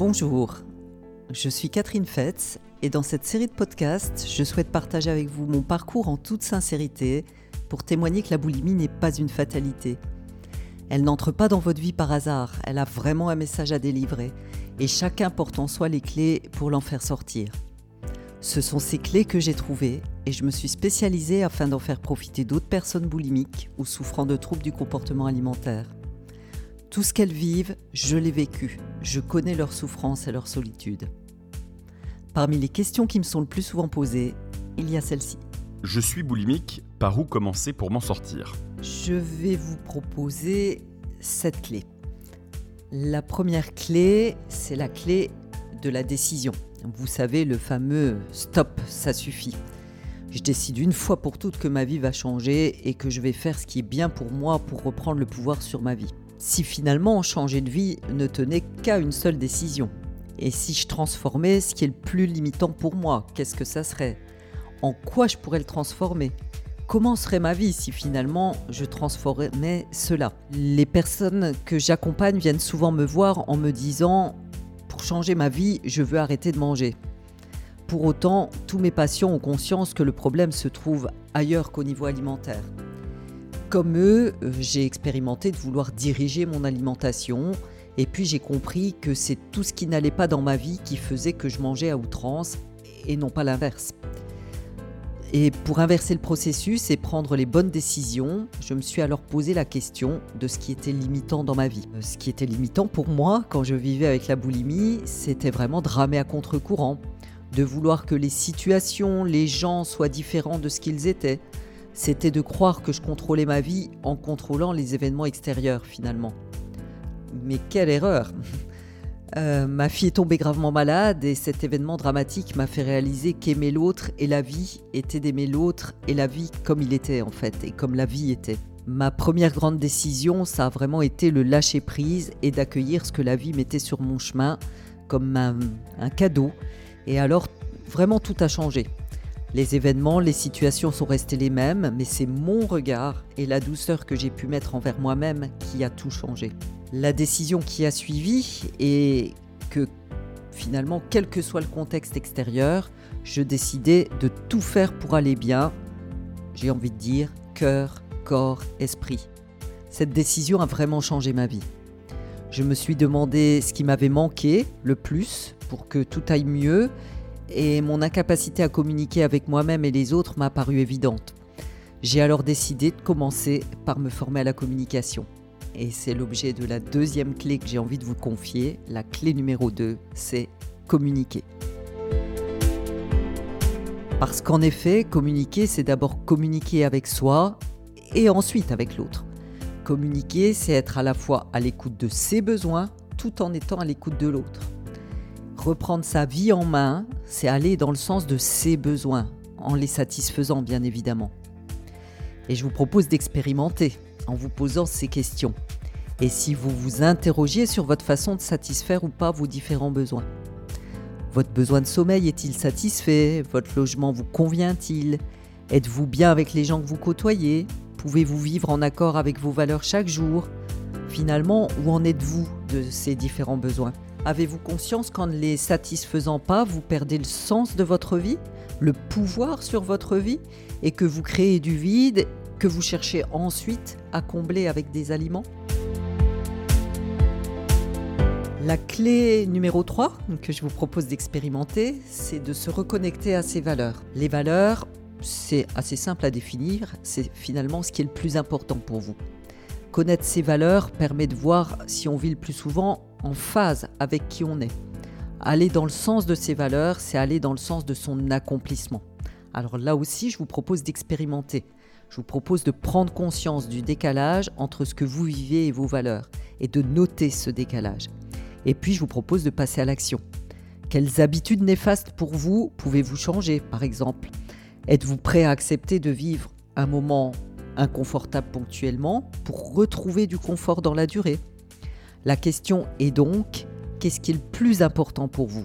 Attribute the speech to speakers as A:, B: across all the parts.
A: Bonjour, je suis Catherine Fetz et dans cette série de podcasts, je souhaite partager avec vous mon parcours en toute sincérité pour témoigner que la boulimie n'est pas une fatalité. Elle n'entre pas dans votre vie par hasard, elle a vraiment un message à délivrer et chacun porte en soi les clés pour l'en faire sortir. Ce sont ces clés que j'ai trouvées et je me suis spécialisée afin d'en faire profiter d'autres personnes boulimiques ou souffrant de troubles du comportement alimentaire. Tout ce qu'elles vivent, je l'ai vécu. Je connais leur souffrance et leur solitude. Parmi les questions qui me sont le plus souvent posées, il y a celle-ci.
B: Je suis boulimique, par où commencer pour m'en sortir?
A: Je vais vous proposer cette clé. La première clé, c'est la clé de la décision. Vous savez, le fameux stop, ça suffit. Je décide une fois pour toutes que ma vie va changer et que je vais faire ce qui est bien pour moi pour reprendre le pouvoir sur ma vie si finalement changer de vie ne tenait qu'à une seule décision Et si je transformais ce qui est le plus limitant pour moi, qu'est-ce que ça serait? En quoi je pourrais le transformer? Comment serait ma vie si finalement je transformais cela? Les personnes que j'accompagne viennent souvent me voir en me disant Pour changer ma vie, je veux arrêter de manger. Pour autant, tous mes patients ont conscience que le problème se trouve ailleurs qu'au niveau alimentaire. Comme eux, euh, j'ai expérimenté de vouloir diriger mon alimentation et puis j'ai compris que c'est tout ce qui n'allait pas dans ma vie qui faisait que je mangeais à outrance et non pas l'inverse. Et pour inverser le processus et prendre les bonnes décisions, je me suis alors posé la question de ce qui était limitant dans ma vie. Euh, ce qui était limitant pour moi quand je vivais avec la boulimie, c'était vraiment de ramer à contre-courant, de vouloir que les situations, les gens soient différents de ce qu'ils étaient, c'était de croire que je contrôlais ma vie en contrôlant les événements extérieurs finalement. Mais quelle erreur euh, Ma fille est tombée gravement malade et cet événement dramatique m'a fait réaliser qu'aimer l'autre et la vie était d'aimer l'autre et la vie comme il était en fait et comme la vie était. Ma première grande décision, ça a vraiment été le lâcher prise et d'accueillir ce que la vie mettait sur mon chemin comme un cadeau. Et alors, vraiment tout a changé. Les événements, les situations sont restées les mêmes, mais c'est mon regard et la douceur que j'ai pu mettre envers moi-même qui a tout changé. La décision qui a suivi est que finalement, quel que soit le contexte extérieur, je décidais de tout faire pour aller bien. J'ai envie de dire cœur, corps, esprit. Cette décision a vraiment changé ma vie. Je me suis demandé ce qui m'avait manqué le plus pour que tout aille mieux et mon incapacité à communiquer avec moi-même et les autres m'a paru évidente. J'ai alors décidé de commencer par me former à la communication. Et c'est l'objet de la deuxième clé que j'ai envie de vous confier. La clé numéro 2, c'est communiquer. Parce qu'en effet, communiquer, c'est d'abord communiquer avec soi et ensuite avec l'autre. Communiquer, c'est être à la fois à l'écoute de ses besoins tout en étant à l'écoute de l'autre. Reprendre sa vie en main, c'est aller dans le sens de ses besoins, en les satisfaisant bien évidemment. Et je vous propose d'expérimenter en vous posant ces questions. Et si vous vous interrogiez sur votre façon de satisfaire ou pas vos différents besoins. Votre besoin de sommeil est-il satisfait? Votre logement vous convient-il? Êtes-vous bien avec les gens que vous côtoyez? Pouvez-vous vivre en accord avec vos valeurs chaque jour? Finalement, où en êtes-vous de ces différents besoins? Avez-vous conscience qu'en ne les satisfaisant pas, vous perdez le sens de votre vie, le pouvoir sur votre vie, et que vous créez du vide que vous cherchez ensuite à combler avec des aliments? La clé numéro 3 que je vous propose d'expérimenter, c'est de se reconnecter à ses valeurs. Les valeurs, c'est assez simple à définir, c'est finalement ce qui est le plus important pour vous. Connaître ses valeurs permet de voir si on vit le plus souvent en phase avec qui on est. Aller dans le sens de ses valeurs, c'est aller dans le sens de son accomplissement. Alors là aussi, je vous propose d'expérimenter. Je vous propose de prendre conscience du décalage entre ce que vous vivez et vos valeurs et de noter ce décalage. Et puis, je vous propose de passer à l'action. Quelles habitudes néfastes pour vous pouvez-vous changer, par exemple Êtes-vous prêt à accepter de vivre un moment inconfortable ponctuellement pour retrouver du confort dans la durée? La question est donc, qu'est-ce qui est le plus important pour vous?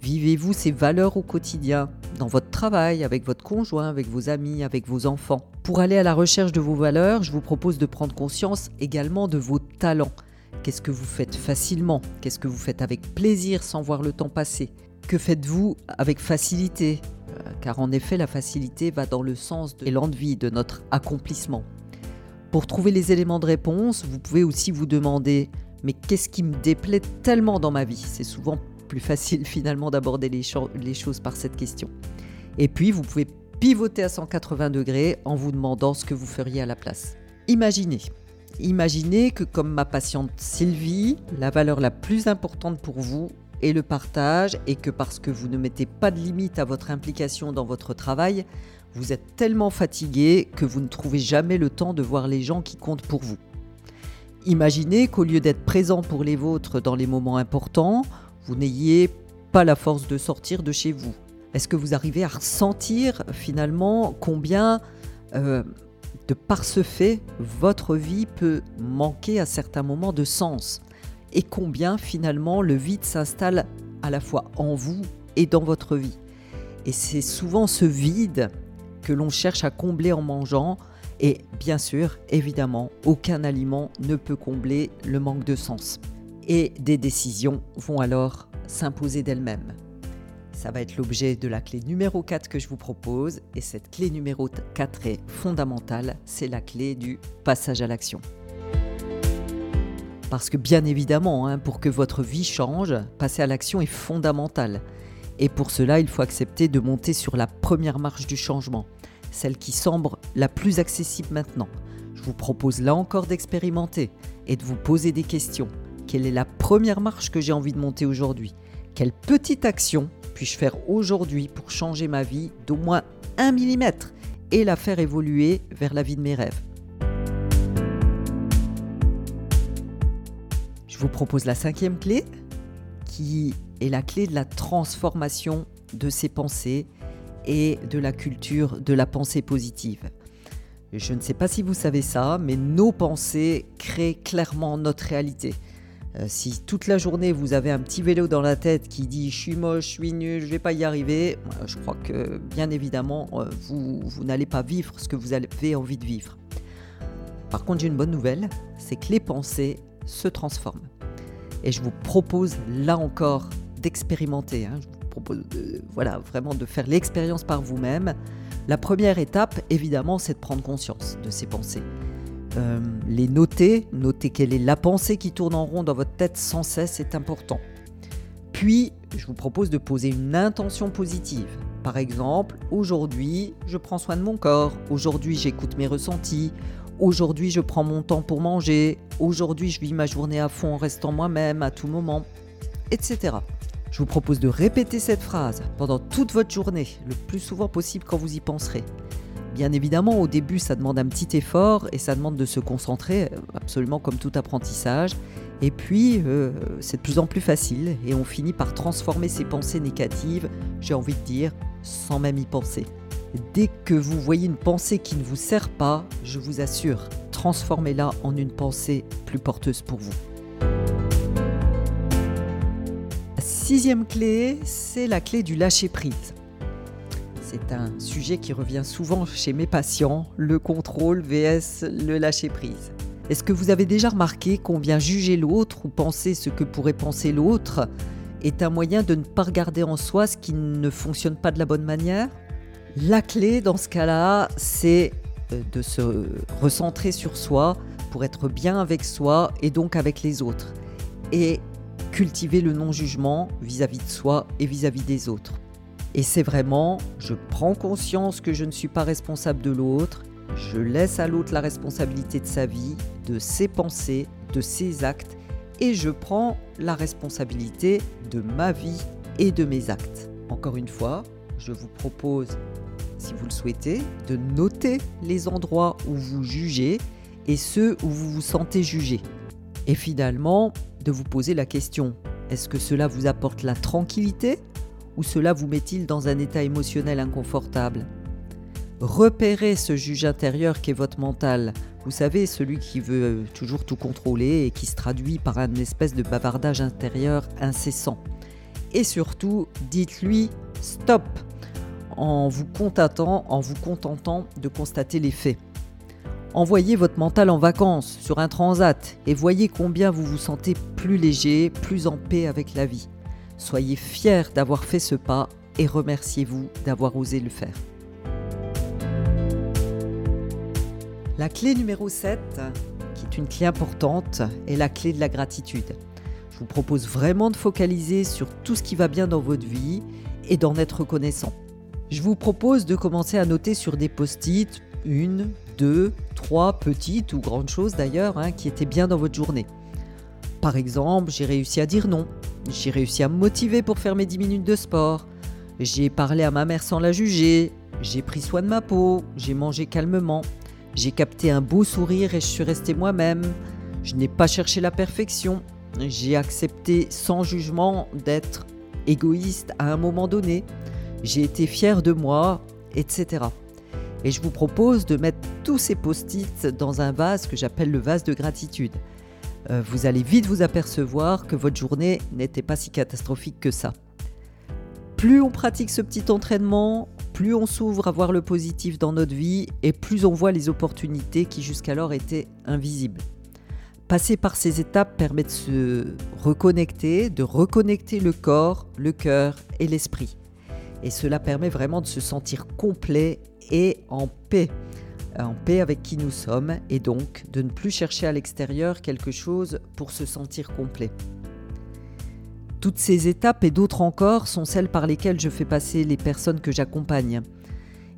A: Vivez-vous ces valeurs au quotidien, dans votre travail, avec votre conjoint, avec vos amis, avec vos enfants? Pour aller à la recherche de vos valeurs, je vous propose de prendre conscience également de vos talents. Qu'est-ce que vous faites facilement? Qu'est-ce que vous faites avec plaisir sans voir le temps passer? Que faites-vous avec facilité? Euh, Car en effet, la facilité va dans le sens de l'envie, de notre accomplissement. Pour trouver les éléments de réponse, vous pouvez aussi vous demander mais qu'est-ce qui me déplaît tellement dans ma vie? C'est souvent plus facile finalement d'aborder les, choses par cette question. Et puis, vous pouvez pivoter à 180 degrés en vous demandant ce que vous feriez à la place. Imaginez, Imaginez que comme ma patiente Sylvie, la valeur la plus importante pour vous est le partage et que parce que vous ne mettez pas de limite à votre implication dans votre travail, vous êtes tellement fatigué que vous ne trouvez jamais le temps de voir les gens qui comptent pour vous. Imaginez qu'au lieu d'être présent pour les vôtres dans les moments importants, vous n'ayez pas la force de sortir de chez vous. Est-ce que vous arrivez à ressentir finalement combien euh, de par ce fait, votre vie peut manquer à certains moments de sens? Et combien finalement le vide s'installe à la fois en vous et dans votre vie? Et c'est souvent ce vide que l'on cherche à combler en mangeant et bien sûr, évidemment, aucun aliment ne peut combler le manque de sens. Et des décisions vont alors s'imposer d'elles-mêmes. Ça va être l'objet de la clé numéro 4 que je vous propose. Et cette clé numéro 4 est fondamentale, c'est la clé du passage à l'action. Parce que bien évidemment, hein, pour que votre vie change, passer à l'action est fondamental. Et pour cela, il faut accepter de monter sur la première marche du changement, celle qui semble la plus accessible maintenant. Je vous propose là encore d'expérimenter et de vous poser des questions. Quelle est la première marche que j'ai envie de monter aujourd'hui? Quelle petite action puis-je faire aujourd'hui pour changer ma vie d'au moins un millimètre et la faire évoluer vers la vie de mes rêves? Je vous propose la cinquième clé, qui est la clé de la transformation de ses pensées et de la culture de la pensée positive. Je ne sais pas si vous savez ça, mais nos pensées créent clairement notre réalité. Euh, si toute la journée vous avez un petit vélo dans la tête qui dit je suis moche, je suis nul, je vais pas y arriver, je crois que bien évidemment euh, vous, n'allez pas vivre ce que vous avez envie de vivre. Par contre j'ai une bonne nouvelle, c'est que les pensées se transforment. Et je vous propose là encore d'expérimenter. Hein. Voilà, vraiment de faire l'expérience par vous-même. La première étape, évidemment, c'est de prendre conscience de ces pensées. Euh, les noter, noter quelle est la pensée qui tourne en rond dans votre tête sans cesse, c'est important. Puis, je vous propose de poser une intention positive. Par exemple, aujourd'hui, je prends soin de mon corps, aujourd'hui, j'écoute mes ressentis, aujourd'hui, je prends mon temps pour manger, aujourd'hui, je vis ma journée à fond en restant moi-même à tout moment, etc. Je vous propose de répéter cette phrase pendant toute votre journée, le plus souvent possible quand vous y penserez. Bien évidemment, au début, ça demande un petit effort et ça demande de se concentrer, absolument comme tout apprentissage. Et puis, euh, c'est de plus en plus facile et on finit par transformer ses pensées négatives, j'ai envie de dire, sans même y penser. Dès que vous voyez une pensée qui ne vous sert pas, je vous assure, transformez-la en une pensée plus porteuse pour vous. Sixième clé, c'est la clé du lâcher-prise. C'est un sujet qui revient souvent chez mes patients, le contrôle vs le lâcher-prise. Est-ce que vous avez déjà remarqué combien juger l'autre ou penser ce que pourrait penser l'autre est un moyen de ne pas regarder en soi ce qui ne fonctionne pas de la bonne manière? La clé dans ce cas-là, c'est euh, de se recentrer sur soi pour être bien avec soi et donc avec les autres. Et cultiver le non-jugement vis-à-vis de soi et vis-à-vis des autres. Et c'est vraiment, je prends conscience que je ne suis pas responsable de l'autre, je laisse à l'autre la responsabilité de sa vie, de ses pensées, de ses actes, et je prends la responsabilité de ma vie et de mes actes. Encore une fois, je vous propose, si vous le souhaitez, de noter les endroits où vous jugez et ceux où vous vous sentez jugé. Et finalement, de vous poser la question, est-ce que cela vous apporte la tranquillité ou cela vous met-il dans un état émotionnel inconfortable? Repérez ce juge intérieur qu'est votre mental. Vous savez, celui qui veut euh, toujours tout contrôler et qui se traduit par un espèce de bavardage intérieur incessant. Et surtout, dites-lui stop en vous en vous contentant de constater les faits. Envoyez votre mental en vacances sur un transat et voyez combien vous vous sentez plus léger, plus en paix avec la vie. Soyez fiers d'avoir fait ce pas et remerciez-vous d'avoir osé le faire. La clé numéro 7, qui est une clé importante, est la clé de la gratitude. Je vous propose vraiment de focaliser sur tout ce qui va bien dans votre vie et d'en être reconnaissant. Je vous propose de commencer à noter sur des post-it une, deux, trois petites ou grandes choses d'ailleurs hein, qui étaient bien dans votre journée. Par exemple, j'ai réussi à dire non, j'ai réussi à me motiver pour faire mes 10 minutes de sport, j'ai parlé à ma mère sans la juger, j'ai pris soin de ma peau, j'ai mangé calmement, j'ai capté un beau sourire et je suis resté moi-même, je n'ai pas cherché la perfection, j'ai accepté sans jugement d'être égoïste à un moment donné, j'ai été fier de moi, etc. Et je vous propose de mettre tous ces post-it dans un vase que j'appelle le vase de gratitude. Euh, vous allez vite vous apercevoir que votre journée n'était pas si catastrophique que ça. Plus on pratique ce petit entraînement, plus on s'ouvre à voir le positif dans notre vie et plus on voit les opportunités qui jusqu'alors étaient invisibles. Passer par ces étapes permet de se reconnecter, de reconnecter le corps, le cœur et l'esprit. Et cela permet vraiment de se sentir complet et en paix, en paix avec qui nous sommes, et donc de ne plus chercher à l'extérieur quelque chose pour se sentir complet. Toutes ces étapes et d'autres encore sont celles par lesquelles je fais passer les personnes que j'accompagne.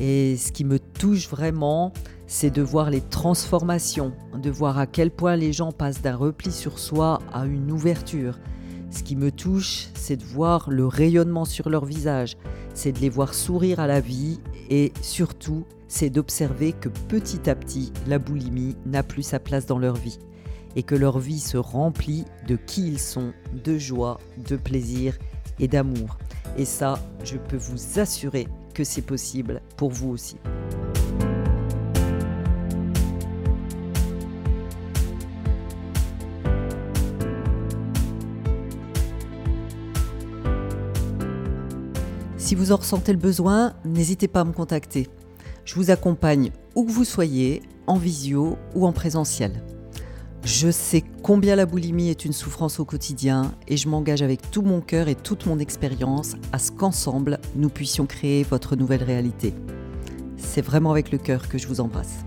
A: Et ce qui me touche vraiment, c'est de voir les transformations, de voir à quel point les gens passent d'un repli sur soi à une ouverture. Ce qui me touche, c'est de voir le rayonnement sur leur visage, c'est de les voir sourire à la vie et surtout, c'est d'observer que petit à petit, la boulimie n'a plus sa place dans leur vie et que leur vie se remplit de qui ils sont, de joie, de plaisir et d'amour. Et ça, je peux vous assurer que c'est possible pour vous aussi. Si vous en ressentez le besoin, n'hésitez pas à me contacter. Je vous accompagne où que vous soyez, en visio ou en présentiel. Je sais combien la boulimie est une souffrance au quotidien et je m'engage avec tout mon cœur et toute mon expérience à ce qu'ensemble, nous puissions créer votre nouvelle réalité. C'est vraiment avec le cœur que je vous embrasse.